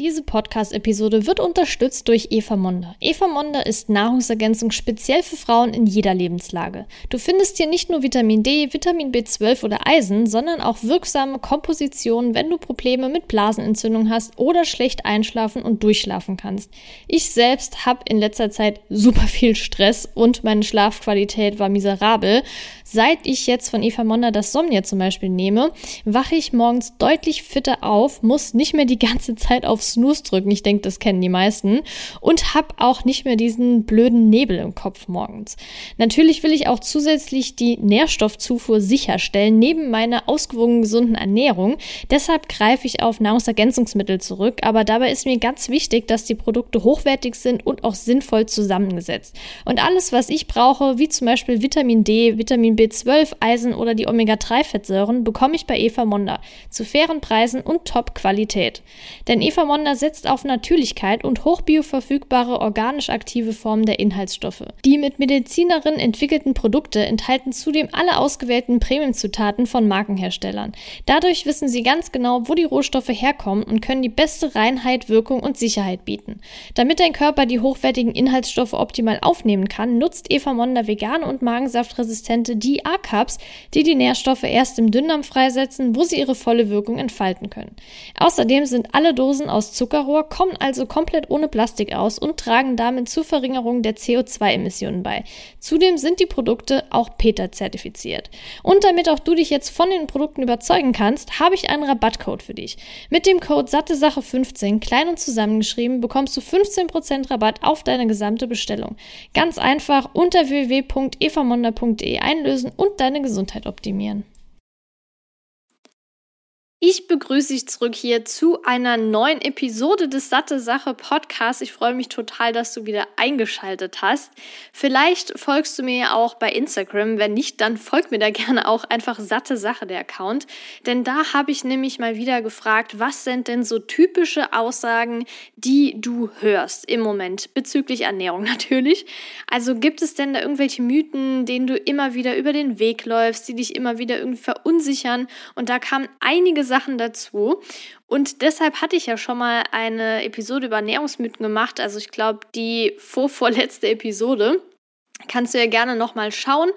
Diese Podcast-Episode wird unterstützt durch Eva Monda. Eva Monda ist Nahrungsergänzung speziell für Frauen in jeder Lebenslage. Du findest hier nicht nur Vitamin D, Vitamin B12 oder Eisen, sondern auch wirksame Kompositionen, wenn du Probleme mit Blasenentzündung hast oder schlecht einschlafen und durchschlafen kannst. Ich selbst habe in letzter Zeit super viel Stress und meine Schlafqualität war miserabel. Seit ich jetzt von Eva Monda das Somnia zum Beispiel nehme, wache ich morgens deutlich fitter auf, muss nicht mehr die ganze Zeit aufs Snooze drücken. Ich denke, das kennen die meisten. Und habe auch nicht mehr diesen blöden Nebel im Kopf morgens. Natürlich will ich auch zusätzlich die Nährstoffzufuhr sicherstellen, neben meiner ausgewogenen gesunden Ernährung. Deshalb greife ich auf Nahrungsergänzungsmittel zurück. Aber dabei ist mir ganz wichtig, dass die Produkte hochwertig sind und auch sinnvoll zusammengesetzt. Und alles, was ich brauche, wie zum Beispiel Vitamin D, Vitamin B12, Eisen oder die Omega-3-Fettsäuren, bekomme ich bei Eva Monda zu fairen Preisen und Top-Qualität. Denn Eva Monda setzt auf Natürlichkeit und hochbioverfügbare organisch aktive Formen der Inhaltsstoffe. Die mit Medizinerinnen entwickelten Produkte enthalten zudem alle ausgewählten Premiumzutaten von Markenherstellern. Dadurch wissen sie ganz genau, wo die Rohstoffe herkommen und können die beste Reinheit, Wirkung und Sicherheit bieten. Damit dein Körper die hochwertigen Inhaltsstoffe optimal aufnehmen kann, nutzt Eva Monda vegane und magensaftresistente DA-Cups, die die Nährstoffe erst im Dünndarm freisetzen, wo sie ihre volle Wirkung entfalten können. Außerdem sind alle Dosen aus Zuckerrohr, kommen also komplett ohne Plastik aus und tragen damit zur Verringerung der CO2-Emissionen bei. Zudem sind die Produkte auch PETA zertifiziert. Und damit auch du dich jetzt von den Produkten überzeugen kannst, habe ich einen Rabattcode für dich. Mit dem Code SatteSache15, klein und zusammengeschrieben, bekommst du 15% Rabatt auf deine gesamte Bestellung. Ganz einfach unter www.evamonda.de einlösen und deine Gesundheit optimieren. Ich begrüße dich zurück hier zu einer neuen Episode des Satte Sache Podcasts. Ich freue mich total, dass du wieder eingeschaltet hast. Vielleicht folgst du mir auch bei Instagram. Wenn nicht, dann folg mir da gerne auch einfach Satte Sache der Account. Denn da habe ich nämlich mal wieder gefragt, was sind denn so typische Aussagen, die du hörst im Moment bezüglich Ernährung natürlich. Also gibt es denn da irgendwelche Mythen, denen du immer wieder über den Weg läufst, die dich immer wieder irgendwie verunsichern? Und da kamen einige Sachen dazu. Und deshalb hatte ich ja schon mal eine Episode über Ernährungsmythen gemacht. Also ich glaube, die vorvorletzte Episode. Kannst du ja gerne nochmal schauen.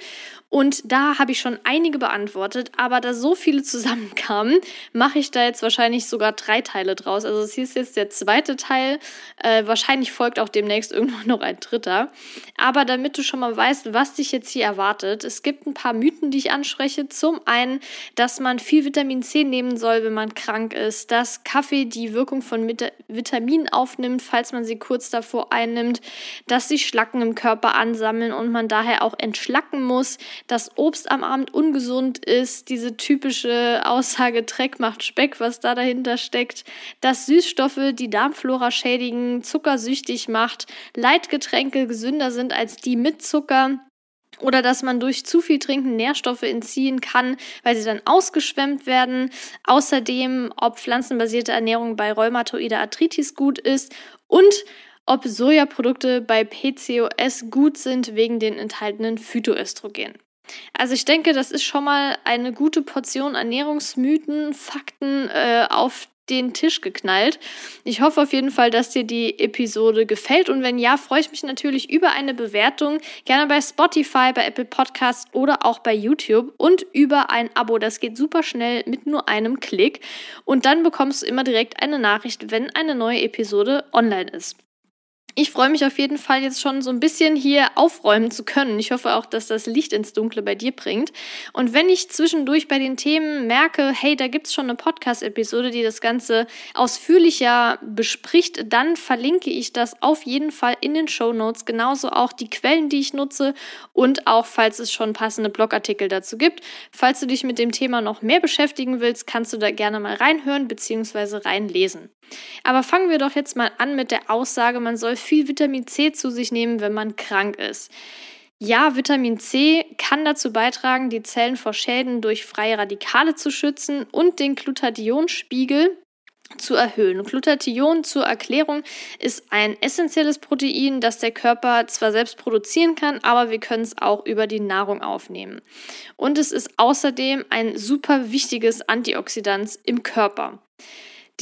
Und da habe ich schon einige beantwortet, aber da so viele zusammenkamen, mache ich da jetzt wahrscheinlich sogar drei Teile draus. Also es ist jetzt der zweite Teil. Äh, wahrscheinlich folgt auch demnächst irgendwann noch ein dritter. Aber damit du schon mal weißt, was dich jetzt hier erwartet, es gibt ein paar Mythen, die ich anspreche. Zum einen, dass man viel Vitamin C nehmen soll, wenn man krank ist, dass Kaffee die Wirkung von Vitaminen aufnimmt, falls man sie kurz davor einnimmt, dass sich Schlacken im Körper ansammeln und man daher auch entschlacken muss dass Obst am Abend ungesund ist, diese typische Aussage Dreck macht Speck, was da dahinter steckt, dass Süßstoffe die Darmflora schädigen, zuckersüchtig macht, Leitgetränke gesünder sind als die mit Zucker, oder dass man durch zu viel Trinken Nährstoffe entziehen kann, weil sie dann ausgeschwemmt werden. Außerdem, ob pflanzenbasierte Ernährung bei rheumatoider Arthritis gut ist und ob Sojaprodukte bei PCOS gut sind wegen den enthaltenen Phytoöstrogen. Also ich denke, das ist schon mal eine gute Portion Ernährungsmythen, Fakten äh, auf den Tisch geknallt. Ich hoffe auf jeden Fall, dass dir die Episode gefällt und wenn ja, freue ich mich natürlich über eine Bewertung, gerne bei Spotify, bei Apple Podcasts oder auch bei YouTube und über ein Abo. Das geht super schnell mit nur einem Klick und dann bekommst du immer direkt eine Nachricht, wenn eine neue Episode online ist. Ich freue mich auf jeden Fall jetzt schon so ein bisschen hier aufräumen zu können. Ich hoffe auch, dass das Licht ins Dunkle bei dir bringt. Und wenn ich zwischendurch bei den Themen merke, hey, da gibt's schon eine Podcast-Episode, die das Ganze ausführlicher bespricht, dann verlinke ich das auf jeden Fall in den Show Notes. Genauso auch die Quellen, die ich nutze und auch, falls es schon passende Blogartikel dazu gibt. Falls du dich mit dem Thema noch mehr beschäftigen willst, kannst du da gerne mal reinhören bzw. reinlesen. Aber fangen wir doch jetzt mal an mit der Aussage, man soll viel Vitamin C zu sich nehmen, wenn man krank ist. Ja, Vitamin C kann dazu beitragen, die Zellen vor Schäden durch freie Radikale zu schützen und den Glutathionspiegel zu erhöhen. Glutathion zur Erklärung ist ein essentielles Protein, das der Körper zwar selbst produzieren kann, aber wir können es auch über die Nahrung aufnehmen. Und es ist außerdem ein super wichtiges Antioxidant im Körper.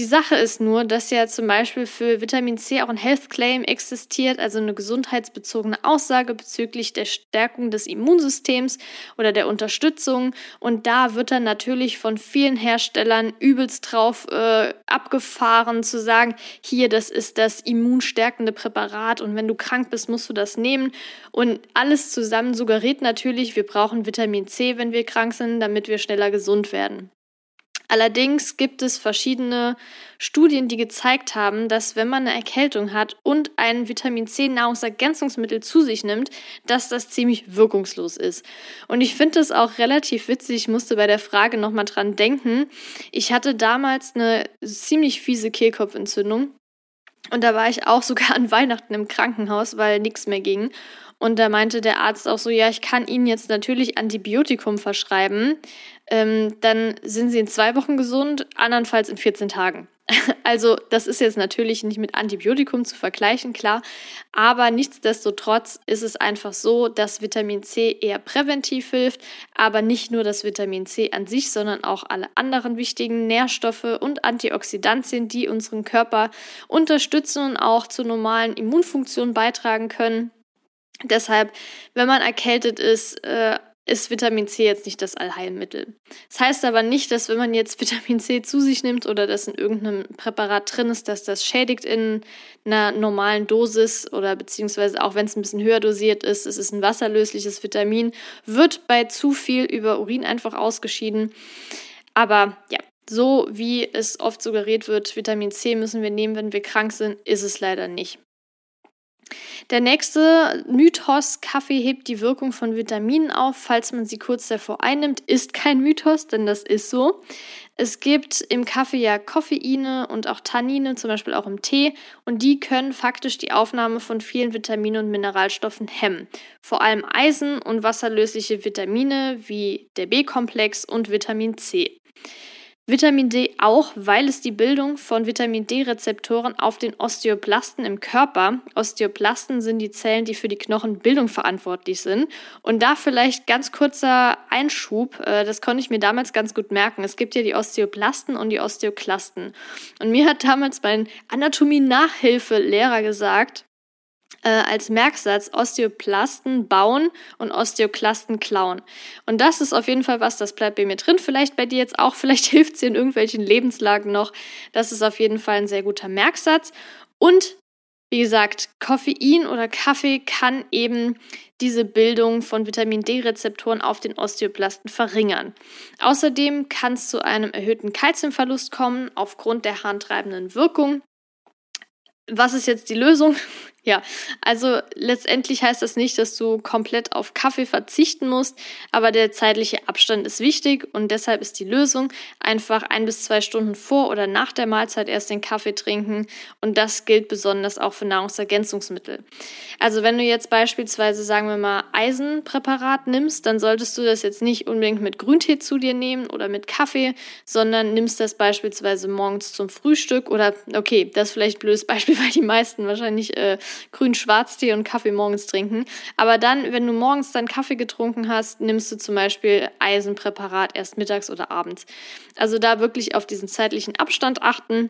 Die Sache ist nur, dass ja zum Beispiel für Vitamin C auch ein Health Claim existiert, also eine gesundheitsbezogene Aussage bezüglich der Stärkung des Immunsystems oder der Unterstützung. Und da wird dann natürlich von vielen Herstellern übelst drauf äh, abgefahren, zu sagen, hier, das ist das immunstärkende Präparat und wenn du krank bist, musst du das nehmen. Und alles zusammen suggeriert natürlich, wir brauchen Vitamin C, wenn wir krank sind, damit wir schneller gesund werden. Allerdings gibt es verschiedene Studien, die gezeigt haben, dass wenn man eine Erkältung hat und ein Vitamin C Nahrungsergänzungsmittel zu sich nimmt, dass das ziemlich wirkungslos ist. Und ich finde das auch relativ witzig. Ich musste bei der Frage nochmal dran denken. Ich hatte damals eine ziemlich fiese Kehlkopfentzündung. Und da war ich auch sogar an Weihnachten im Krankenhaus, weil nichts mehr ging. Und da meinte der Arzt auch so, ja, ich kann Ihnen jetzt natürlich Antibiotikum verschreiben. Ähm, dann sind Sie in zwei Wochen gesund, andernfalls in 14 Tagen. Also das ist jetzt natürlich nicht mit Antibiotikum zu vergleichen, klar. Aber nichtsdestotrotz ist es einfach so, dass Vitamin C eher präventiv hilft. Aber nicht nur das Vitamin C an sich, sondern auch alle anderen wichtigen Nährstoffe und Antioxidantien, die unseren Körper unterstützen und auch zur normalen Immunfunktion beitragen können. Deshalb, wenn man erkältet ist, äh, ist Vitamin C jetzt nicht das Allheilmittel. Das heißt aber nicht, dass wenn man jetzt Vitamin C zu sich nimmt oder das in irgendeinem Präparat drin ist, dass das schädigt in einer normalen Dosis oder beziehungsweise auch wenn es ein bisschen höher dosiert ist, es ist ein wasserlösliches Vitamin, wird bei zu viel über Urin einfach ausgeschieden. Aber ja, so wie es oft suggeriert wird, Vitamin C müssen wir nehmen, wenn wir krank sind, ist es leider nicht. Der nächste Mythos, Kaffee hebt die Wirkung von Vitaminen auf, falls man sie kurz davor einnimmt, ist kein Mythos, denn das ist so. Es gibt im Kaffee ja Koffeine und auch Tannine, zum Beispiel auch im Tee, und die können faktisch die Aufnahme von vielen Vitaminen und Mineralstoffen hemmen. Vor allem Eisen und wasserlösliche Vitamine wie der B-Komplex und Vitamin C. Vitamin D auch, weil es die Bildung von Vitamin D-Rezeptoren auf den Osteoplasten im Körper. Osteoplasten sind die Zellen, die für die Knochenbildung verantwortlich sind. Und da vielleicht ganz kurzer Einschub, äh, das konnte ich mir damals ganz gut merken. Es gibt ja die Osteoplasten und die Osteoklasten. Und mir hat damals mein Anatomie-Nachhilfe-Lehrer gesagt, äh, als Merksatz Osteoplasten bauen und Osteoklasten klauen. Und das ist auf jeden Fall was, das bleibt bei mir drin. Vielleicht bei dir jetzt auch, vielleicht hilft es dir in irgendwelchen Lebenslagen noch. Das ist auf jeden Fall ein sehr guter Merksatz. Und wie gesagt, Koffein oder Kaffee kann eben diese Bildung von Vitamin D-Rezeptoren auf den Osteoplasten verringern. Außerdem kann es zu einem erhöhten Kalziumverlust kommen aufgrund der harntreibenden Wirkung. Was ist jetzt die Lösung? Ja, also letztendlich heißt das nicht, dass du komplett auf Kaffee verzichten musst, aber der zeitliche Abstand ist wichtig und deshalb ist die Lösung einfach ein bis zwei Stunden vor oder nach der Mahlzeit erst den Kaffee trinken und das gilt besonders auch für Nahrungsergänzungsmittel. Also wenn du jetzt beispielsweise, sagen wir mal, Eisenpräparat nimmst, dann solltest du das jetzt nicht unbedingt mit Grüntee zu dir nehmen oder mit Kaffee, sondern nimmst das beispielsweise morgens zum Frühstück oder okay, das ist vielleicht ein blödes Beispiel, weil die meisten wahrscheinlich äh, grün-Schwarztee und Kaffee morgens trinken. Aber dann, wenn du morgens deinen Kaffee getrunken hast, nimmst du zum Beispiel Eisenpräparat erst mittags oder abends. Also da wirklich auf diesen zeitlichen Abstand achten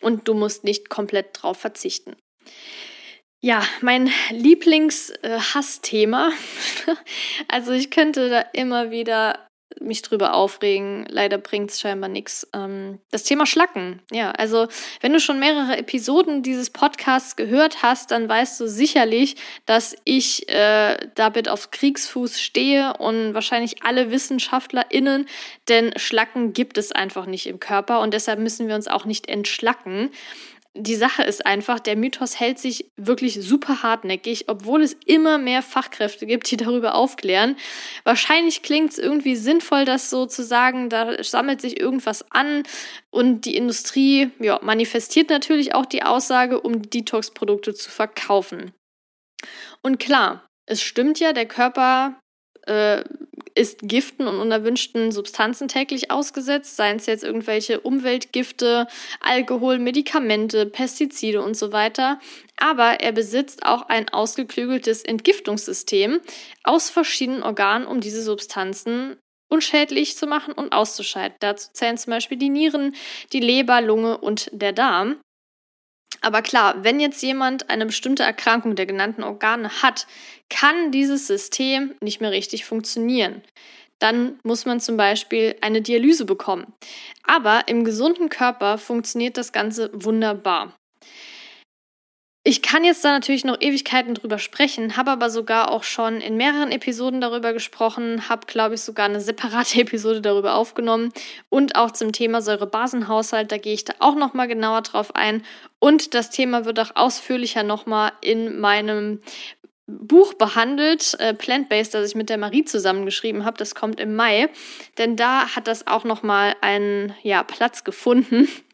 und du musst nicht komplett drauf verzichten. Ja, mein Lieblings-Hassthema. also ich könnte da immer wieder mich drüber aufregen. Leider bringt es scheinbar nichts. Ähm, das Thema Schlacken. Ja, also wenn du schon mehrere Episoden dieses Podcasts gehört hast, dann weißt du sicherlich, dass ich äh, damit auf Kriegsfuß stehe und wahrscheinlich alle WissenschaftlerInnen, denn Schlacken gibt es einfach nicht im Körper und deshalb müssen wir uns auch nicht entschlacken. Die Sache ist einfach, der Mythos hält sich wirklich super hartnäckig, obwohl es immer mehr Fachkräfte gibt, die darüber aufklären. Wahrscheinlich klingt es irgendwie sinnvoll, das so zu sagen, da sammelt sich irgendwas an und die Industrie ja, manifestiert natürlich auch die Aussage, um Detox-Produkte zu verkaufen. Und klar, es stimmt ja, der Körper äh, ist Giften und unerwünschten Substanzen täglich ausgesetzt, seien es jetzt irgendwelche Umweltgifte, Alkohol, Medikamente, Pestizide und so weiter. Aber er besitzt auch ein ausgeklügeltes Entgiftungssystem aus verschiedenen Organen, um diese Substanzen unschädlich zu machen und auszuscheiden. Dazu zählen zum Beispiel die Nieren, die Leber, Lunge und der Darm. Aber klar, wenn jetzt jemand eine bestimmte Erkrankung der genannten Organe hat, kann dieses System nicht mehr richtig funktionieren. Dann muss man zum Beispiel eine Dialyse bekommen. Aber im gesunden Körper funktioniert das Ganze wunderbar. Ich kann jetzt da natürlich noch Ewigkeiten drüber sprechen, habe aber sogar auch schon in mehreren Episoden darüber gesprochen, habe, glaube ich, sogar eine separate Episode darüber aufgenommen und auch zum Thema Säurebasenhaushalt, da gehe ich da auch nochmal genauer drauf ein und das Thema wird auch ausführlicher nochmal in meinem Buch behandelt, äh, Plant-Based, das ich mit der Marie zusammengeschrieben habe. Das kommt im Mai, denn da hat das auch nochmal einen ja, Platz gefunden.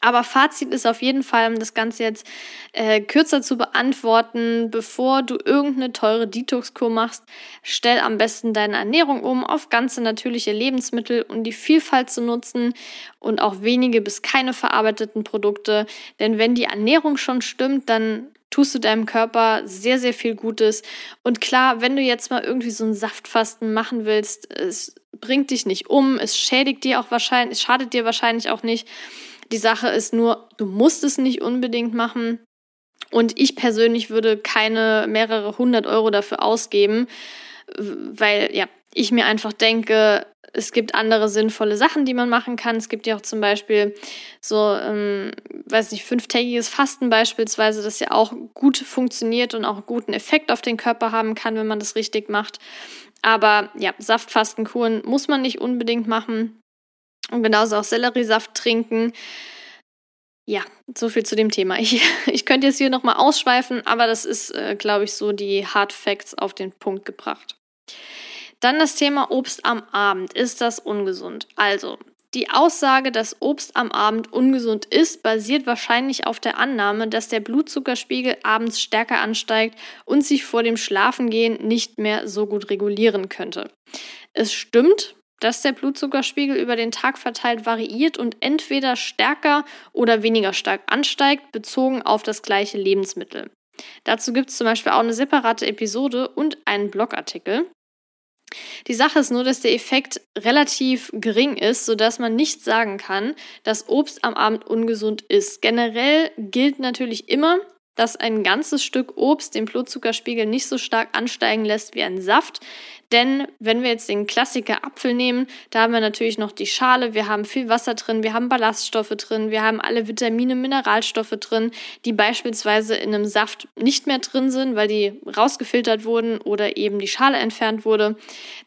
Aber Fazit ist auf jeden Fall, um das Ganze jetzt äh, kürzer zu beantworten, bevor du irgendeine teure Detox-Kur machst, stell am besten deine Ernährung um auf ganze natürliche Lebensmittel und die Vielfalt zu nutzen und auch wenige bis keine verarbeiteten Produkte. Denn wenn die Ernährung schon stimmt, dann tust du deinem Körper sehr, sehr viel Gutes. Und klar, wenn du jetzt mal irgendwie so ein Saftfasten machen willst, es bringt dich nicht um, es schädigt dir auch wahrscheinlich, es schadet dir wahrscheinlich auch nicht. Die Sache ist nur, du musst es nicht unbedingt machen. Und ich persönlich würde keine mehrere hundert Euro dafür ausgeben, weil ja, ich mir einfach denke, es gibt andere sinnvolle Sachen, die man machen kann. Es gibt ja auch zum Beispiel so, ähm, weiß nicht, fünftägiges Fasten beispielsweise, das ja auch gut funktioniert und auch guten Effekt auf den Körper haben kann, wenn man das richtig macht. Aber ja, Saftfastenkuren muss man nicht unbedingt machen. Und genauso auch Selleriesaft trinken. Ja, so viel zu dem Thema. Ich, ich könnte jetzt hier nochmal ausschweifen, aber das ist, äh, glaube ich, so die Hard Facts auf den Punkt gebracht. Dann das Thema Obst am Abend. Ist das ungesund? Also, die Aussage, dass Obst am Abend ungesund ist, basiert wahrscheinlich auf der Annahme, dass der Blutzuckerspiegel abends stärker ansteigt und sich vor dem Schlafengehen nicht mehr so gut regulieren könnte. Es stimmt, dass der Blutzuckerspiegel über den Tag verteilt variiert und entweder stärker oder weniger stark ansteigt, bezogen auf das gleiche Lebensmittel. Dazu gibt es zum Beispiel auch eine separate Episode und einen Blogartikel. Die Sache ist nur, dass der Effekt relativ gering ist, sodass man nicht sagen kann, dass Obst am Abend ungesund ist. Generell gilt natürlich immer, dass ein ganzes Stück Obst den Blutzuckerspiegel nicht so stark ansteigen lässt wie ein Saft. Denn wenn wir jetzt den Klassiker Apfel nehmen, da haben wir natürlich noch die Schale, wir haben viel Wasser drin, wir haben Ballaststoffe drin, wir haben alle Vitamine, Mineralstoffe drin, die beispielsweise in einem Saft nicht mehr drin sind, weil die rausgefiltert wurden oder eben die Schale entfernt wurde.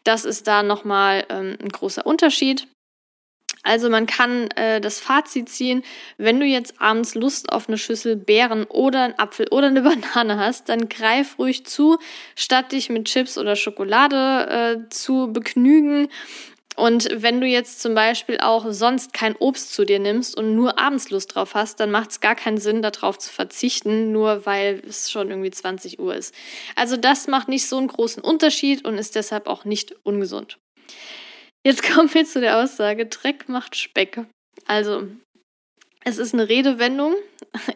Das ist da nochmal ähm, ein großer Unterschied. Also man kann äh, das Fazit ziehen, wenn du jetzt abends Lust auf eine Schüssel Beeren oder einen Apfel oder eine Banane hast, dann greif ruhig zu, statt dich mit Chips oder Schokolade äh, zu begnügen. Und wenn du jetzt zum Beispiel auch sonst kein Obst zu dir nimmst und nur abends Lust drauf hast, dann macht es gar keinen Sinn, darauf zu verzichten, nur weil es schon irgendwie 20 Uhr ist. Also das macht nicht so einen großen Unterschied und ist deshalb auch nicht ungesund. Jetzt kommen wir zu der Aussage, Dreck macht Speck. Also, es ist eine Redewendung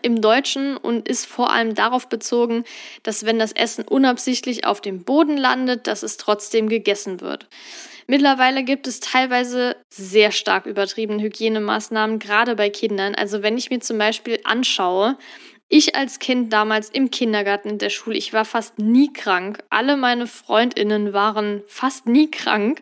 im Deutschen und ist vor allem darauf bezogen, dass wenn das Essen unabsichtlich auf dem Boden landet, dass es trotzdem gegessen wird. Mittlerweile gibt es teilweise sehr stark übertriebene Hygienemaßnahmen, gerade bei Kindern. Also wenn ich mir zum Beispiel anschaue, ich als Kind damals im Kindergarten, in der Schule, ich war fast nie krank. Alle meine Freundinnen waren fast nie krank.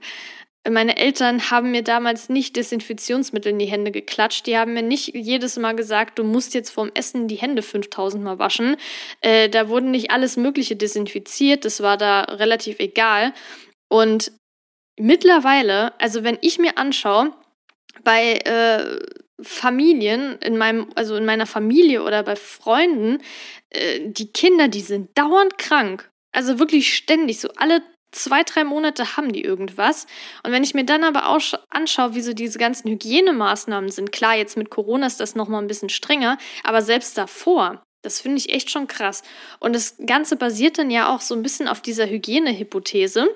Meine Eltern haben mir damals nicht Desinfektionsmittel in die Hände geklatscht. Die haben mir nicht jedes Mal gesagt, du musst jetzt vorm Essen die Hände 5000 Mal waschen. Äh, da wurden nicht alles Mögliche desinfiziert. Das war da relativ egal. Und mittlerweile, also wenn ich mir anschaue, bei äh, Familien, in meinem, also in meiner Familie oder bei Freunden, äh, die Kinder, die sind dauernd krank. Also wirklich ständig, so alle zwei, drei Monate haben die irgendwas. Und wenn ich mir dann aber auch anschaue, wie so diese ganzen Hygienemaßnahmen sind, klar, jetzt mit Corona ist das nochmal ein bisschen strenger, aber selbst davor, das finde ich echt schon krass. Und das Ganze basiert dann ja auch so ein bisschen auf dieser Hygienehypothese.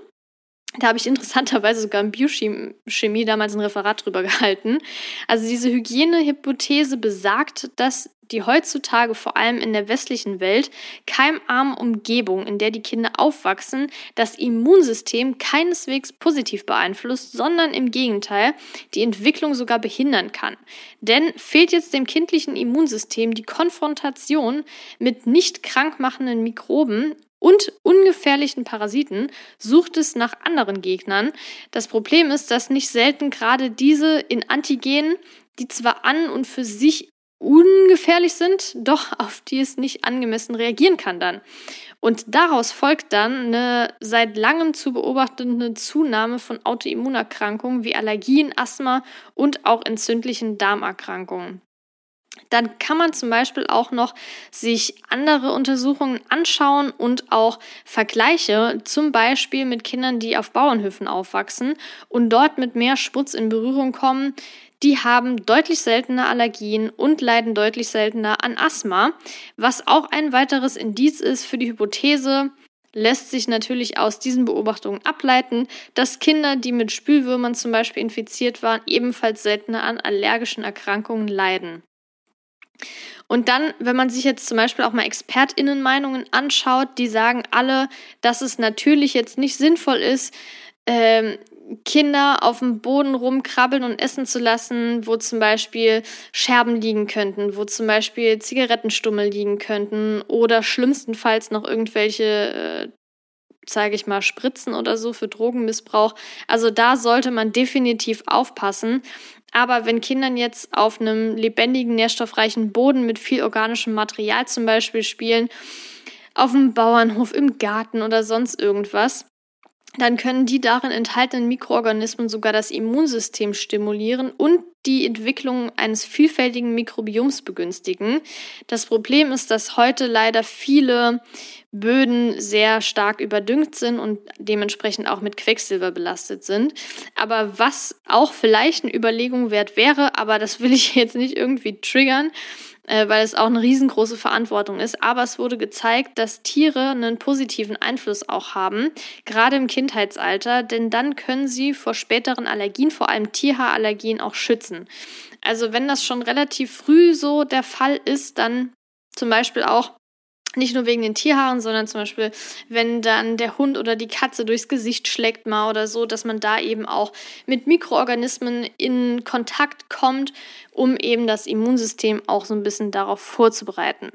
Da habe ich interessanterweise sogar in Biochemie damals ein Referat drüber gehalten. Also diese Hygienehypothese besagt, dass die heutzutage vor allem in der westlichen Welt keimarme Umgebung, in der die Kinder aufwachsen, das Immunsystem keineswegs positiv beeinflusst, sondern im Gegenteil die Entwicklung sogar behindern kann. Denn fehlt jetzt dem kindlichen Immunsystem die Konfrontation mit nicht krankmachenden Mikroben und ungefährlichen Parasiten sucht es nach anderen Gegnern. Das Problem ist, dass nicht selten gerade diese in Antigenen, die zwar an und für sich ungefährlich sind, doch auf die es nicht angemessen reagieren kann dann. Und daraus folgt dann eine seit langem zu beobachtende Zunahme von Autoimmunerkrankungen wie Allergien, Asthma und auch entzündlichen Darmerkrankungen. Dann kann man zum Beispiel auch noch sich andere Untersuchungen anschauen und auch Vergleiche, zum Beispiel mit Kindern, die auf Bauernhöfen aufwachsen und dort mit mehr Schmutz in Berührung kommen. Die haben deutlich seltener Allergien und leiden deutlich seltener an Asthma, was auch ein weiteres Indiz ist für die Hypothese, lässt sich natürlich aus diesen Beobachtungen ableiten, dass Kinder, die mit Spülwürmern zum Beispiel infiziert waren, ebenfalls seltener an allergischen Erkrankungen leiden. Und dann, wenn man sich jetzt zum Beispiel auch mal ExpertInnen-Meinungen anschaut, die sagen alle, dass es natürlich jetzt nicht sinnvoll ist, ähm, Kinder auf dem Boden rumkrabbeln und essen zu lassen, wo zum Beispiel Scherben liegen könnten, wo zum Beispiel Zigarettenstummel liegen könnten oder schlimmstenfalls noch irgendwelche, äh, sage ich mal, Spritzen oder so für Drogenmissbrauch. Also da sollte man definitiv aufpassen. Aber wenn Kindern jetzt auf einem lebendigen, nährstoffreichen Boden mit viel organischem Material zum Beispiel spielen, auf dem Bauernhof, im Garten oder sonst irgendwas, dann können die darin enthaltenen Mikroorganismen sogar das Immunsystem stimulieren und die Entwicklung eines vielfältigen Mikrobioms begünstigen. Das Problem ist, dass heute leider viele Böden sehr stark überdüngt sind und dementsprechend auch mit Quecksilber belastet sind. Aber was auch vielleicht eine Überlegung wert wäre, aber das will ich jetzt nicht irgendwie triggern, äh, weil es auch eine riesengroße Verantwortung ist. Aber es wurde gezeigt, dass Tiere einen positiven Einfluss auch haben, gerade im Kindheitsalter, denn dann können sie vor späteren Allergien, vor allem Tierhaarallergien, auch schützen. Also wenn das schon relativ früh so der Fall ist, dann zum Beispiel auch nicht nur wegen den Tierhaaren, sondern zum Beispiel, wenn dann der Hund oder die Katze durchs Gesicht schlägt mal oder so, dass man da eben auch mit Mikroorganismen in Kontakt kommt, um eben das Immunsystem auch so ein bisschen darauf vorzubereiten.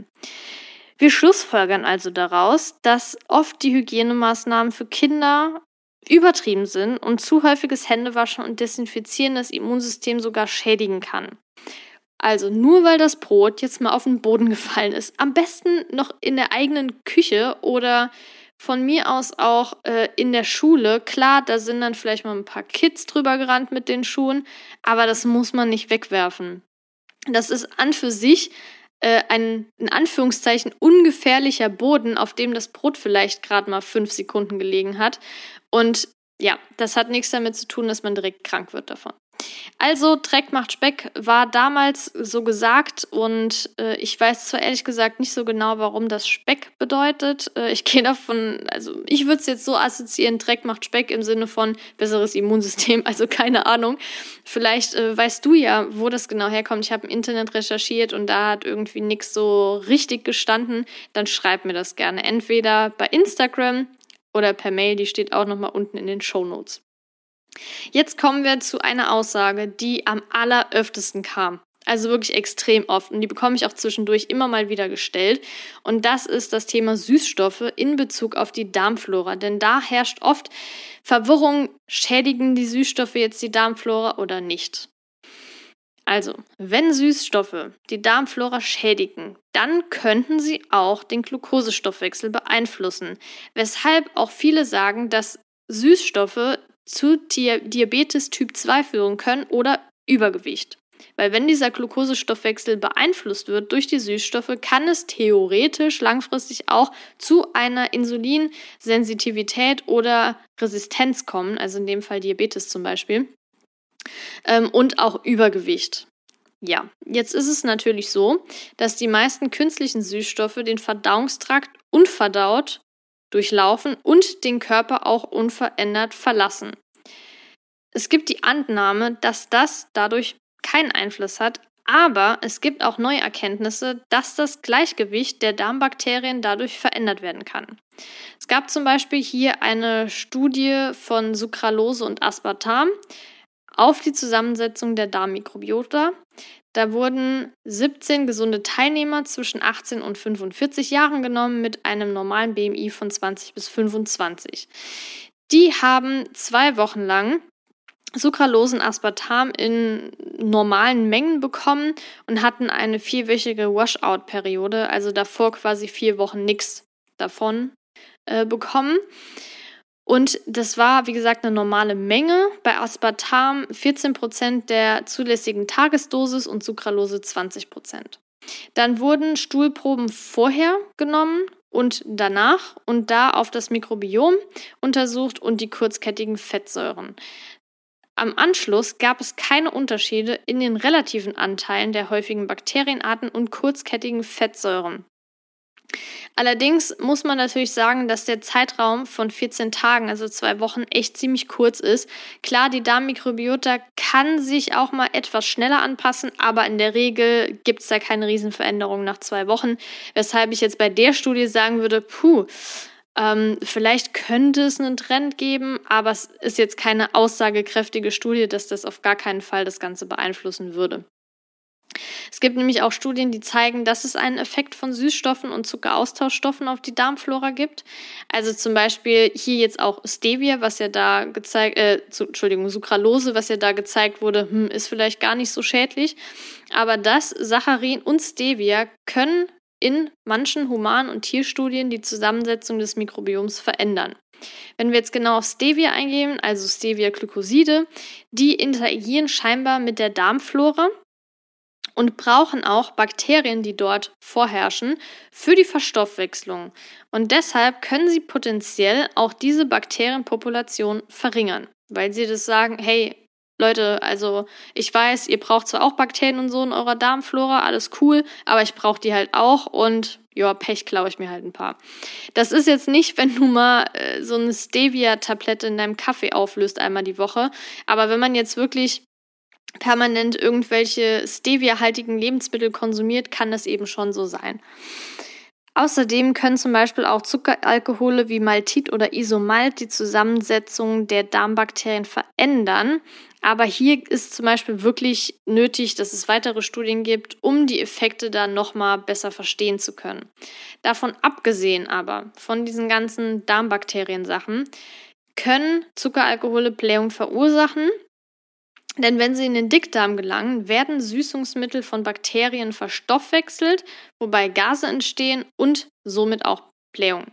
Wir schlussfolgern also daraus, dass oft die Hygienemaßnahmen für Kinder übertrieben sind und zu häufiges Händewaschen und Desinfizieren das Immunsystem sogar schädigen kann. Also nur weil das Brot jetzt mal auf den Boden gefallen ist, am besten noch in der eigenen Küche oder von mir aus auch äh, in der Schule. Klar, da sind dann vielleicht mal ein paar Kids drüber gerannt mit den Schuhen, aber das muss man nicht wegwerfen. Das ist an für sich äh, ein in Anführungszeichen ungefährlicher Boden, auf dem das Brot vielleicht gerade mal fünf Sekunden gelegen hat. Und ja, das hat nichts damit zu tun, dass man direkt krank wird davon. Also, Dreck macht Speck war damals so gesagt und äh, ich weiß zwar ehrlich gesagt nicht so genau, warum das Speck bedeutet. Äh, ich gehe davon, also ich würde es jetzt so assoziieren, Dreck macht Speck im Sinne von besseres Immunsystem, also keine Ahnung. Vielleicht äh, weißt du ja, wo das genau herkommt. Ich habe im Internet recherchiert und da hat irgendwie nichts so richtig gestanden. Dann schreib mir das gerne. Entweder bei Instagram oder per Mail, die steht auch nochmal unten in den Show Notes. Jetzt kommen wir zu einer Aussage, die am alleröftesten kam. Also wirklich extrem oft. Und die bekomme ich auch zwischendurch immer mal wieder gestellt. Und das ist das Thema Süßstoffe in Bezug auf die Darmflora. Denn da herrscht oft Verwirrung, schädigen die Süßstoffe jetzt die Darmflora oder nicht. Also, wenn Süßstoffe die Darmflora schädigen, dann könnten sie auch den Glukosestoffwechsel beeinflussen, weshalb auch viele sagen, dass Süßstoffe zu Diabetes Typ 2 führen können oder Übergewicht. Weil wenn dieser Glukosestoffwechsel beeinflusst wird durch die Süßstoffe, kann es theoretisch langfristig auch zu einer Insulinsensitivität oder Resistenz kommen, also in dem Fall Diabetes zum Beispiel, ähm, und auch Übergewicht. Ja, jetzt ist es natürlich so, dass die meisten künstlichen Süßstoffe den Verdauungstrakt unverdaut durchlaufen und den Körper auch unverändert verlassen. Es gibt die Annahme, dass das dadurch keinen Einfluss hat, aber es gibt auch neue Erkenntnisse, dass das Gleichgewicht der Darmbakterien dadurch verändert werden kann. Es gab zum Beispiel hier eine Studie von Sucralose und Aspartam auf die Zusammensetzung der Darmmikrobiota. Da wurden 17 gesunde Teilnehmer zwischen 18 und 45 Jahren genommen mit einem normalen BMI von 20 bis 25. Die haben zwei Wochen lang Sucralosen Aspartam in normalen Mengen bekommen und hatten eine vierwöchige Washout-Periode, also davor quasi vier Wochen nichts davon äh, bekommen. Und das war, wie gesagt, eine normale Menge. Bei Aspartam 14% der zulässigen Tagesdosis und Sucralose 20%. Dann wurden Stuhlproben vorher genommen und danach und da auf das Mikrobiom untersucht und die kurzkettigen Fettsäuren. Am Anschluss gab es keine Unterschiede in den relativen Anteilen der häufigen Bakterienarten und kurzkettigen Fettsäuren. Allerdings muss man natürlich sagen, dass der Zeitraum von 14 Tagen, also zwei Wochen, echt ziemlich kurz ist. Klar, die Darmmikrobiota kann sich auch mal etwas schneller anpassen, aber in der Regel gibt es da keine Riesenveränderung nach zwei Wochen. Weshalb ich jetzt bei der Studie sagen würde, puh, ähm, vielleicht könnte es einen Trend geben, aber es ist jetzt keine aussagekräftige Studie, dass das auf gar keinen Fall das Ganze beeinflussen würde. Es gibt nämlich auch Studien, die zeigen, dass es einen Effekt von Süßstoffen und Zuckeraustauschstoffen auf die Darmflora gibt. Also zum Beispiel hier jetzt auch Stevia, was ja da gezeigt, äh, zu, Entschuldigung, Sucralose, was ja da gezeigt wurde, hm, ist vielleicht gar nicht so schädlich. Aber das, Saccharin und Stevia können in manchen Human- und Tierstudien die Zusammensetzung des Mikrobioms verändern. Wenn wir jetzt genau auf Stevia eingehen, also Stevia-Glykoside, die interagieren scheinbar mit der Darmflora und brauchen auch Bakterien, die dort vorherrschen, für die Verstoffwechslung. Und deshalb können sie potenziell auch diese Bakterienpopulation verringern, weil sie das sagen, hey, Leute, also ich weiß, ihr braucht zwar auch Bakterien und so in eurer Darmflora, alles cool, aber ich brauche die halt auch und ja, Pech klaue ich mir halt ein paar. Das ist jetzt nicht, wenn du mal äh, so eine Stevia-Tablette in deinem Kaffee auflöst einmal die Woche, aber wenn man jetzt wirklich permanent irgendwelche Stevia-haltigen Lebensmittel konsumiert, kann das eben schon so sein. Außerdem können zum Beispiel auch Zuckeralkohole wie Maltit oder Isomalt die Zusammensetzung der Darmbakterien verändern. Aber hier ist zum Beispiel wirklich nötig, dass es weitere Studien gibt, um die Effekte dann nochmal besser verstehen zu können. Davon abgesehen aber, von diesen ganzen Darmbakterien-Sachen, können Zuckeralkohole Blähung verursachen. Denn wenn sie in den Dickdarm gelangen, werden Süßungsmittel von Bakterien verstoffwechselt, wobei Gase entstehen und somit auch Blähung.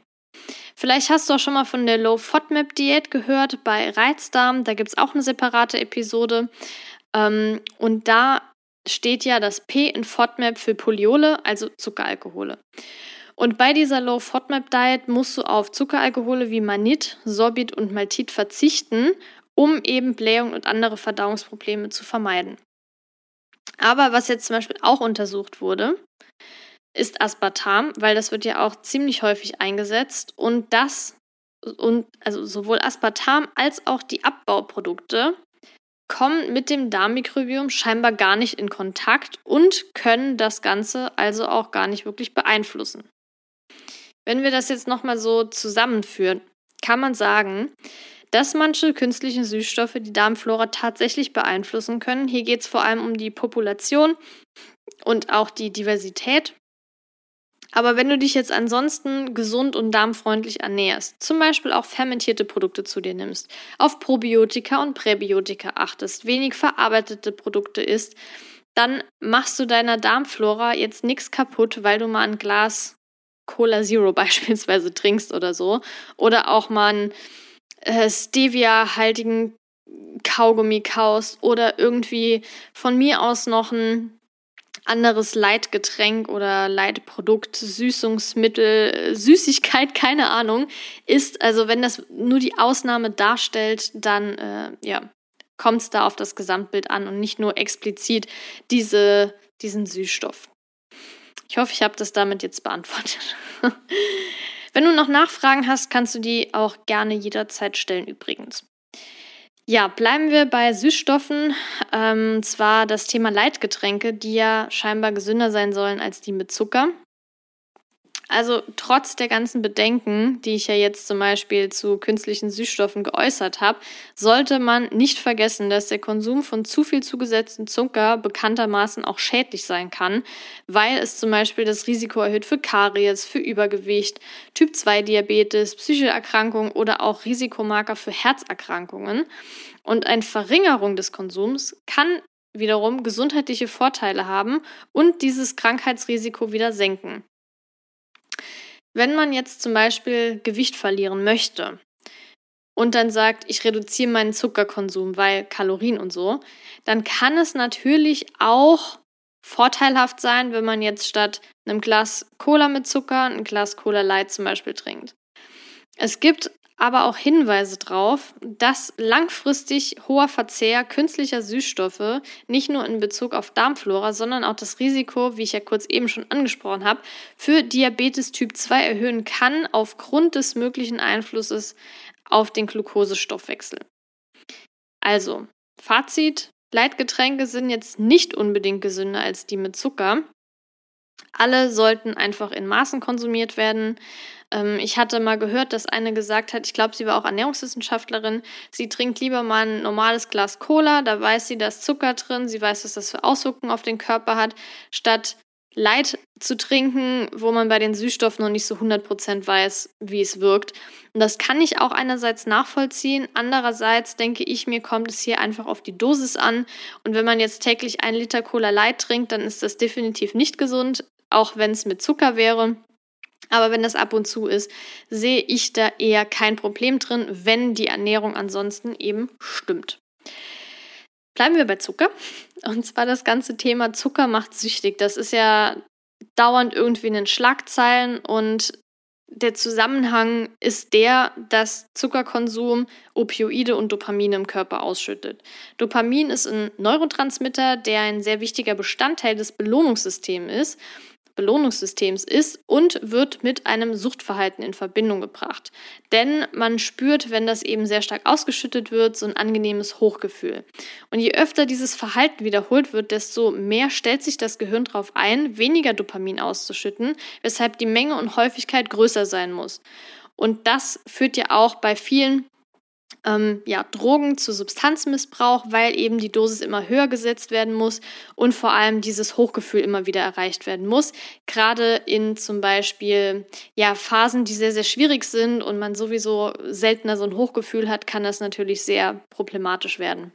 Vielleicht hast du auch schon mal von der Low FODMAP Diät gehört bei Reizdarm. Da gibt es auch eine separate Episode. Ähm, und da steht ja das P in FODMAP für Poliole, also Zuckeralkohole. Und bei dieser Low FODMAP Diet musst du auf Zuckeralkohole wie Manit, Sorbit und Maltit verzichten um eben Blähung und andere Verdauungsprobleme zu vermeiden. Aber was jetzt zum Beispiel auch untersucht wurde, ist Aspartam, weil das wird ja auch ziemlich häufig eingesetzt und das und also sowohl Aspartam als auch die Abbauprodukte kommen mit dem Darmmikrobiom scheinbar gar nicht in Kontakt und können das Ganze also auch gar nicht wirklich beeinflussen. Wenn wir das jetzt nochmal so zusammenführen, kann man sagen, dass manche künstliche Süßstoffe die Darmflora tatsächlich beeinflussen können. Hier geht es vor allem um die Population und auch die Diversität. Aber wenn du dich jetzt ansonsten gesund und darmfreundlich ernährst, zum Beispiel auch fermentierte Produkte zu dir nimmst, auf Probiotika und Präbiotika achtest, wenig verarbeitete Produkte isst, dann machst du deiner Darmflora jetzt nichts kaputt, weil du mal ein Glas Cola Zero beispielsweise trinkst oder so. Oder auch mal ein äh, Stevia-haltigen Kaugummi kaust oder irgendwie von mir aus noch ein anderes Leitgetränk oder Leitprodukt, Süßungsmittel, Süßigkeit, keine Ahnung, ist, also wenn das nur die Ausnahme darstellt, dann äh, ja, kommt es da auf das Gesamtbild an und nicht nur explizit diese, diesen Süßstoff. Ich hoffe, ich habe das damit jetzt beantwortet. Wenn du noch Nachfragen hast, kannst du die auch gerne jederzeit stellen übrigens. Ja, bleiben wir bei Süßstoffen. Ähm, zwar das Thema Leitgetränke, die ja scheinbar gesünder sein sollen als die mit Zucker. Also trotz der ganzen Bedenken, die ich ja jetzt zum Beispiel zu künstlichen Süßstoffen geäußert habe, sollte man nicht vergessen, dass der Konsum von zu viel zugesetzten Zucker bekanntermaßen auch schädlich sein kann, weil es zum Beispiel das Risiko erhöht für Karies, für Übergewicht, Typ-2-Diabetes, psychische Erkrankungen oder auch Risikomarker für Herzerkrankungen. Und eine Verringerung des Konsums kann wiederum gesundheitliche Vorteile haben und dieses Krankheitsrisiko wieder senken. Wenn man jetzt zum Beispiel Gewicht verlieren möchte und dann sagt, ich reduziere meinen Zuckerkonsum, weil Kalorien und so, dann kann es natürlich auch vorteilhaft sein, wenn man jetzt statt einem Glas Cola mit Zucker ein Glas Cola Light zum Beispiel trinkt. Es gibt aber auch Hinweise darauf, dass langfristig hoher Verzehr künstlicher Süßstoffe nicht nur in Bezug auf Darmflora, sondern auch das Risiko, wie ich ja kurz eben schon angesprochen habe, für Diabetes Typ 2 erhöhen kann aufgrund des möglichen Einflusses auf den Glukosestoffwechsel. Also, Fazit, Leitgetränke sind jetzt nicht unbedingt gesünder als die mit Zucker. Alle sollten einfach in Maßen konsumiert werden. Ähm, ich hatte mal gehört, dass eine gesagt hat, ich glaube, sie war auch Ernährungswissenschaftlerin, sie trinkt lieber mal ein normales Glas Cola, da weiß sie, da ist Zucker drin, sie weiß, was das für Auswirkungen auf den Körper hat, statt Light zu trinken, wo man bei den Süßstoffen noch nicht so 100% weiß, wie es wirkt. Und das kann ich auch einerseits nachvollziehen. Andererseits denke ich mir, kommt es hier einfach auf die Dosis an. Und wenn man jetzt täglich ein Liter Cola Light trinkt, dann ist das definitiv nicht gesund, auch wenn es mit Zucker wäre. Aber wenn das ab und zu ist, sehe ich da eher kein Problem drin, wenn die Ernährung ansonsten eben stimmt. Bleiben wir bei Zucker. Und zwar das ganze Thema Zucker macht süchtig. Das ist ja dauernd irgendwie in den Schlagzeilen und der Zusammenhang ist der, dass Zuckerkonsum Opioide und Dopamin im Körper ausschüttet. Dopamin ist ein Neurotransmitter, der ein sehr wichtiger Bestandteil des Belohnungssystems ist Belohnungssystems ist und wird mit einem Suchtverhalten in Verbindung gebracht. Denn man spürt, wenn das eben sehr stark ausgeschüttet wird, so ein angenehmes Hochgefühl. Und je öfter dieses Verhalten wiederholt wird, desto mehr stellt sich das Gehirn darauf ein, weniger Dopamin auszuschütten, weshalb die Menge und Häufigkeit größer sein muss. Und das führt ja auch bei vielen ähm, ja, Drogen zu Substanzmissbrauch, weil eben die Dosis immer höher gesetzt werden muss und vor allem dieses Hochgefühl immer wieder erreicht werden muss. Gerade in zum Beispiel ja, Phasen, die sehr, sehr schwierig sind und man sowieso seltener so ein Hochgefühl hat, kann das natürlich sehr problematisch werden.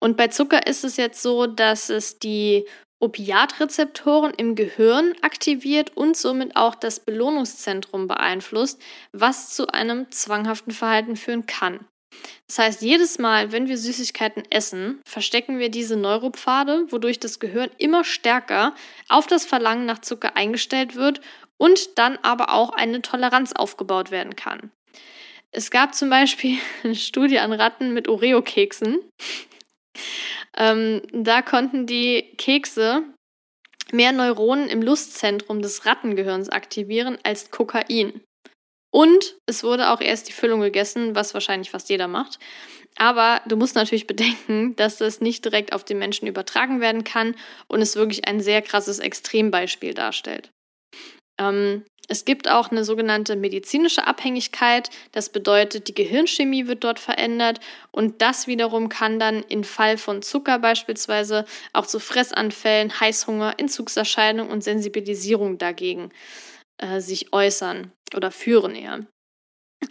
Und bei Zucker ist es jetzt so, dass es die Opiatrezeptoren im Gehirn aktiviert und somit auch das Belohnungszentrum beeinflusst, was zu einem zwanghaften Verhalten führen kann. Das heißt, jedes Mal, wenn wir Süßigkeiten essen, verstecken wir diese Neuropfade, wodurch das Gehirn immer stärker auf das Verlangen nach Zucker eingestellt wird und dann aber auch eine Toleranz aufgebaut werden kann. Es gab zum Beispiel eine Studie an Ratten mit Oreo-Keksen. Ähm, da konnten die Kekse mehr Neuronen im Lustzentrum des Rattengehirns aktivieren als Kokain. Und es wurde auch erst die Füllung gegessen, was wahrscheinlich fast jeder macht. Aber du musst natürlich bedenken, dass das nicht direkt auf den Menschen übertragen werden kann und es wirklich ein sehr krasses Extrembeispiel darstellt. Ähm, es gibt auch eine sogenannte medizinische Abhängigkeit. Das bedeutet, die Gehirnchemie wird dort verändert und das wiederum kann dann im Fall von Zucker beispielsweise auch zu Fressanfällen, Heißhunger, Entzugserscheinungen und Sensibilisierung dagegen äh, sich äußern oder führen eher.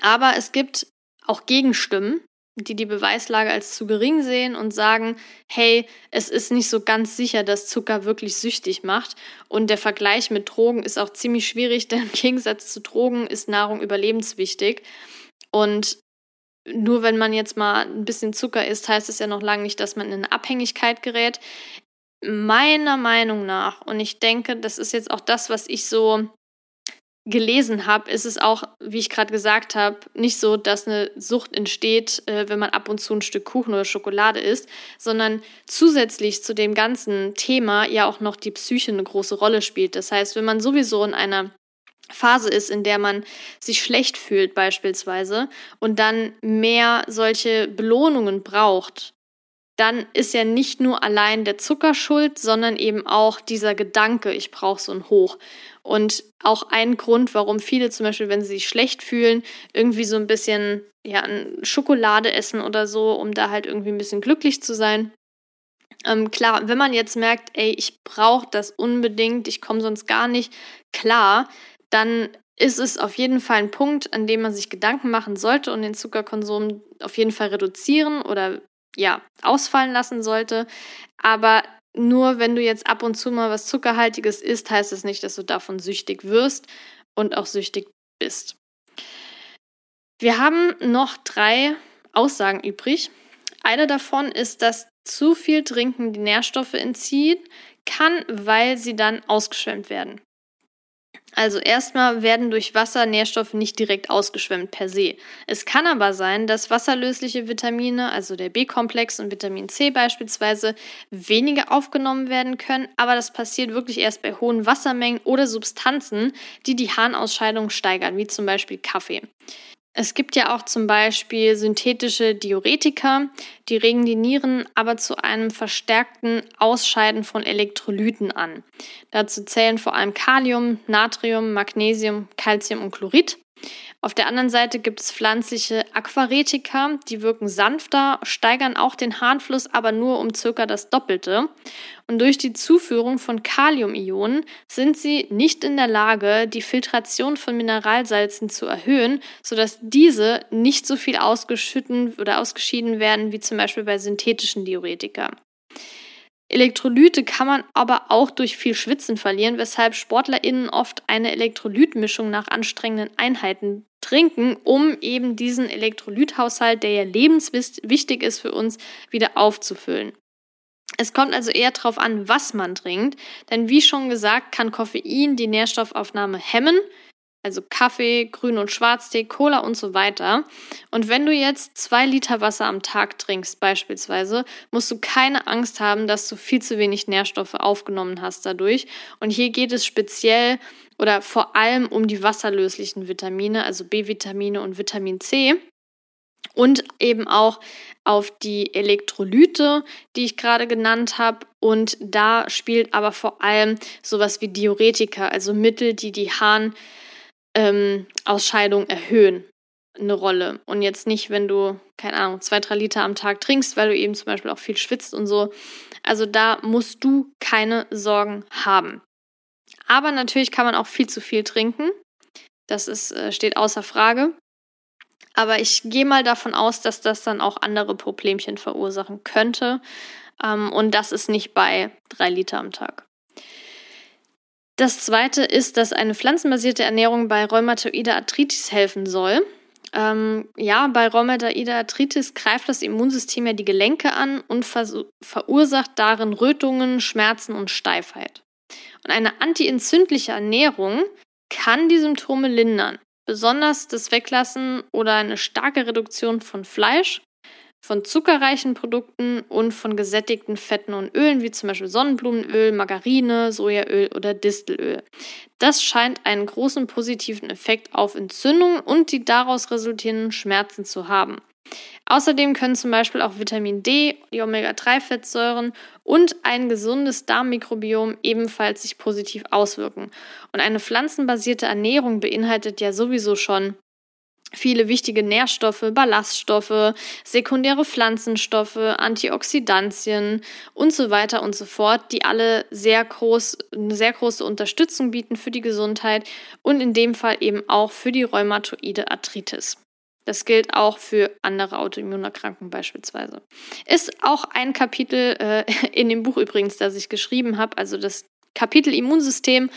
Aber es gibt auch Gegenstimmen, die die Beweislage als zu gering sehen und sagen, hey, es ist nicht so ganz sicher, dass Zucker wirklich süchtig macht. Und der Vergleich mit Drogen ist auch ziemlich schwierig, denn im Gegensatz zu Drogen ist Nahrung überlebenswichtig. Und nur wenn man jetzt mal ein bisschen Zucker isst, heißt es ja noch lange nicht, dass man in eine Abhängigkeit gerät. Meiner Meinung nach, und ich denke, das ist jetzt auch das, was ich so gelesen habe, ist es auch, wie ich gerade gesagt habe, nicht so, dass eine Sucht entsteht, äh, wenn man ab und zu ein Stück Kuchen oder Schokolade isst, sondern zusätzlich zu dem ganzen Thema ja auch noch die Psyche eine große Rolle spielt. Das heißt, wenn man sowieso in einer Phase ist, in der man sich schlecht fühlt beispielsweise und dann mehr solche Belohnungen braucht, dann ist ja nicht nur allein der Zucker schuld, sondern eben auch dieser Gedanke, ich brauche so ein Hoch. Und auch ein Grund, warum viele zum Beispiel, wenn sie sich schlecht fühlen, irgendwie so ein bisschen ja, Schokolade essen oder so, um da halt irgendwie ein bisschen glücklich zu sein. Ähm, klar, wenn man jetzt merkt, ey, ich brauche das unbedingt, ich komme sonst gar nicht klar, dann ist es auf jeden Fall ein Punkt, an dem man sich Gedanken machen sollte und den Zuckerkonsum auf jeden Fall reduzieren oder ja, ausfallen lassen sollte. Aber nur wenn du jetzt ab und zu mal was Zuckerhaltiges isst, heißt es das nicht, dass du davon süchtig wirst und auch süchtig bist. Wir haben noch drei Aussagen übrig. Eine davon ist, dass zu viel Trinken die Nährstoffe entziehen kann, weil sie dann ausgeschwemmt werden. Also erstmal werden durch Wasser Nährstoffe nicht direkt ausgeschwemmt per se. Es kann aber sein, dass wasserlösliche Vitamine, also der B-Komplex und Vitamin C beispielsweise, weniger aufgenommen werden können, aber das passiert wirklich erst bei hohen Wassermengen oder Substanzen, die die Harnausscheidung steigern, wie zum Beispiel Kaffee. Es gibt ja auch zum Beispiel synthetische Diuretika, die regen die Nieren aber zu einem verstärkten Ausscheiden von Elektrolyten an. Dazu zählen vor allem Kalium, Natrium, Magnesium, Calcium und Chlorid. Auf der anderen Seite gibt es pflanzliche Aquaretika, die wirken sanfter, steigern auch den Harnfluss, aber nur um circa das Doppelte. Und durch die Zuführung von Kaliumionen sind sie nicht in der Lage, die Filtration von Mineralsalzen zu erhöhen, sodass diese nicht so viel ausgeschütten oder ausgeschieden werden wie zum Beispiel bei synthetischen Diuretika. Elektrolyte kann man aber auch durch viel Schwitzen verlieren, weshalb SportlerInnen oft eine Elektrolytmischung nach anstrengenden Einheiten trinken, um eben diesen Elektrolythaushalt, der ja lebenswichtig ist für uns, wieder aufzufüllen. Es kommt also eher darauf an, was man trinkt, denn wie schon gesagt, kann Koffein die Nährstoffaufnahme hemmen, also Kaffee, Grün- und Schwarztee, Cola und so weiter. Und wenn du jetzt zwei Liter Wasser am Tag trinkst beispielsweise, musst du keine Angst haben, dass du viel zu wenig Nährstoffe aufgenommen hast dadurch. Und hier geht es speziell oder vor allem um die wasserlöslichen Vitamine, also B-Vitamine und Vitamin C. Und eben auch auf die Elektrolyte, die ich gerade genannt habe. Und da spielt aber vor allem sowas wie Diuretika, also Mittel, die die Harn ähm, Ausscheidung erhöhen, eine Rolle. Und jetzt nicht, wenn du, keine Ahnung, zwei, drei Liter am Tag trinkst, weil du eben zum Beispiel auch viel schwitzt und so. Also da musst du keine Sorgen haben. Aber natürlich kann man auch viel zu viel trinken. Das ist, äh, steht außer Frage. Aber ich gehe mal davon aus, dass das dann auch andere Problemchen verursachen könnte. Ähm, und das ist nicht bei drei Liter am Tag. Das zweite ist, dass eine pflanzenbasierte Ernährung bei rheumatoider Arthritis helfen soll. Ähm, ja, bei rheumatoider Arthritis greift das Immunsystem ja die Gelenke an und ver verursacht darin Rötungen, Schmerzen und Steifheit. Und eine antientzündliche Ernährung kann die Symptome lindern. Besonders das Weglassen oder eine starke Reduktion von Fleisch von zuckerreichen Produkten und von gesättigten Fetten und Ölen, wie zum Beispiel Sonnenblumenöl, Margarine, Sojaöl oder Distelöl. Das scheint einen großen positiven Effekt auf Entzündungen und die daraus resultierenden Schmerzen zu haben. Außerdem können zum Beispiel auch Vitamin D, die Omega-3-Fettsäuren und ein gesundes Darmmikrobiom ebenfalls sich positiv auswirken. Und eine pflanzenbasierte Ernährung beinhaltet ja sowieso schon viele wichtige Nährstoffe, Ballaststoffe, sekundäre Pflanzenstoffe, Antioxidantien und so weiter und so fort, die alle sehr groß, eine sehr große Unterstützung bieten für die Gesundheit und in dem Fall eben auch für die rheumatoide Arthritis. Das gilt auch für andere Autoimmunerkrankungen beispielsweise. Ist auch ein Kapitel äh, in dem Buch übrigens, das ich geschrieben habe. Also das Kapitel Immunsystem.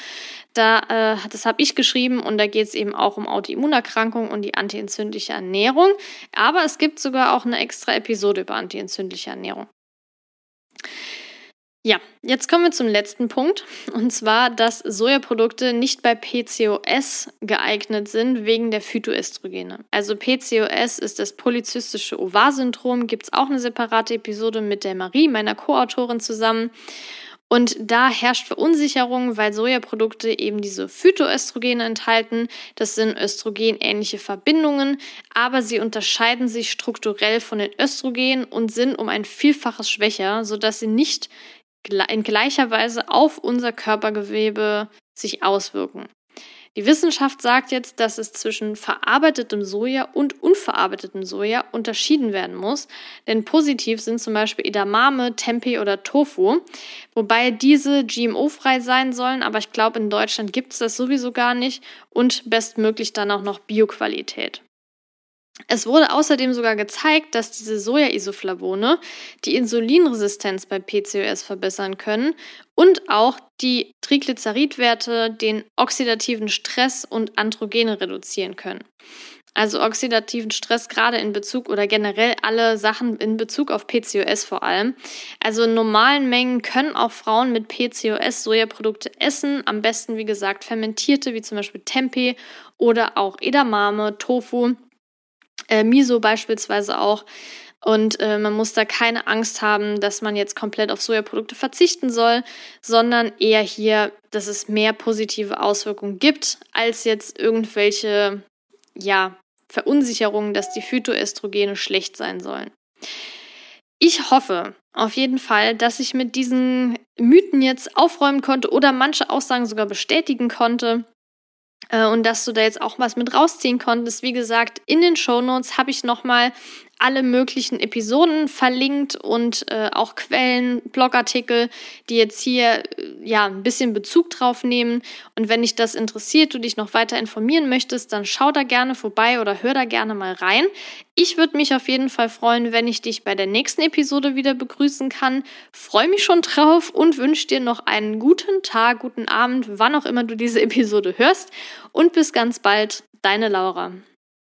Da, äh, das habe ich geschrieben und da geht es eben auch um Autoimmunerkrankungen und die antientzündliche Ernährung. Aber es gibt sogar auch eine extra Episode über antientzündliche Ernährung. Ja, jetzt kommen wir zum letzten Punkt. Und zwar, dass Sojaprodukte nicht bei PCOS geeignet sind wegen der Phytoestrogene. Also PCOS ist das polyzystische Ovar-Syndrom. Gibt es auch eine separate Episode mit der Marie, meiner Co-Autorin, zusammen. Und da herrscht Verunsicherung, weil Sojaprodukte eben diese Phytoöstrogene enthalten. Das sind östrogenähnliche Verbindungen, aber sie unterscheiden sich strukturell von den Östrogenen und sind um ein Vielfaches schwächer, sodass sie nicht in gleicher Weise auf unser Körpergewebe sich auswirken. Die Wissenschaft sagt jetzt, dass es zwischen verarbeitetem Soja und unverarbeitetem Soja unterschieden werden muss, denn positiv sind zum Beispiel Edamame, Tempeh oder Tofu, wobei diese GMO-frei sein sollen, aber ich glaube, in Deutschland gibt es das sowieso gar nicht. Und bestmöglich dann auch noch Bioqualität. Es wurde außerdem sogar gezeigt, dass diese Soja-Isoflavone die Insulinresistenz bei PCOS verbessern können und auch die Triglyceridwerte, den oxidativen Stress und Androgene reduzieren können. Also oxidativen Stress gerade in Bezug oder generell alle Sachen in Bezug auf PCOS vor allem. Also in normalen Mengen können auch Frauen mit PCOS Sojaprodukte essen. Am besten, wie gesagt, fermentierte, wie zum Beispiel Tempeh oder auch Edamame, Tofu äh, Miso beispielsweise auch. Und äh, man muss da keine Angst haben, dass man jetzt komplett auf Sojaprodukte verzichten soll, sondern eher hier, dass es mehr positive Auswirkungen gibt, als jetzt irgendwelche, ja, Verunsicherungen, dass die Phytoestrogene schlecht sein sollen. Ich hoffe auf jeden Fall, dass ich mit diesen Mythen jetzt aufräumen konnte oder manche Aussagen sogar bestätigen konnte. Äh, und dass du da jetzt auch was mit rausziehen konntest. Wie gesagt, in den Show Notes habe ich nochmal alle möglichen Episoden verlinkt und äh, auch Quellen, Blogartikel, die jetzt hier äh, ja ein bisschen Bezug drauf nehmen. Und wenn dich das interessiert, du dich noch weiter informieren möchtest, dann schau da gerne vorbei oder hör da gerne mal rein. Ich würde mich auf jeden Fall freuen, wenn ich dich bei der nächsten Episode wieder begrüßen kann. Freue mich schon drauf und wünsche dir noch einen guten Tag, guten Abend, wann auch immer du diese Episode hörst. Und bis ganz bald, deine Laura.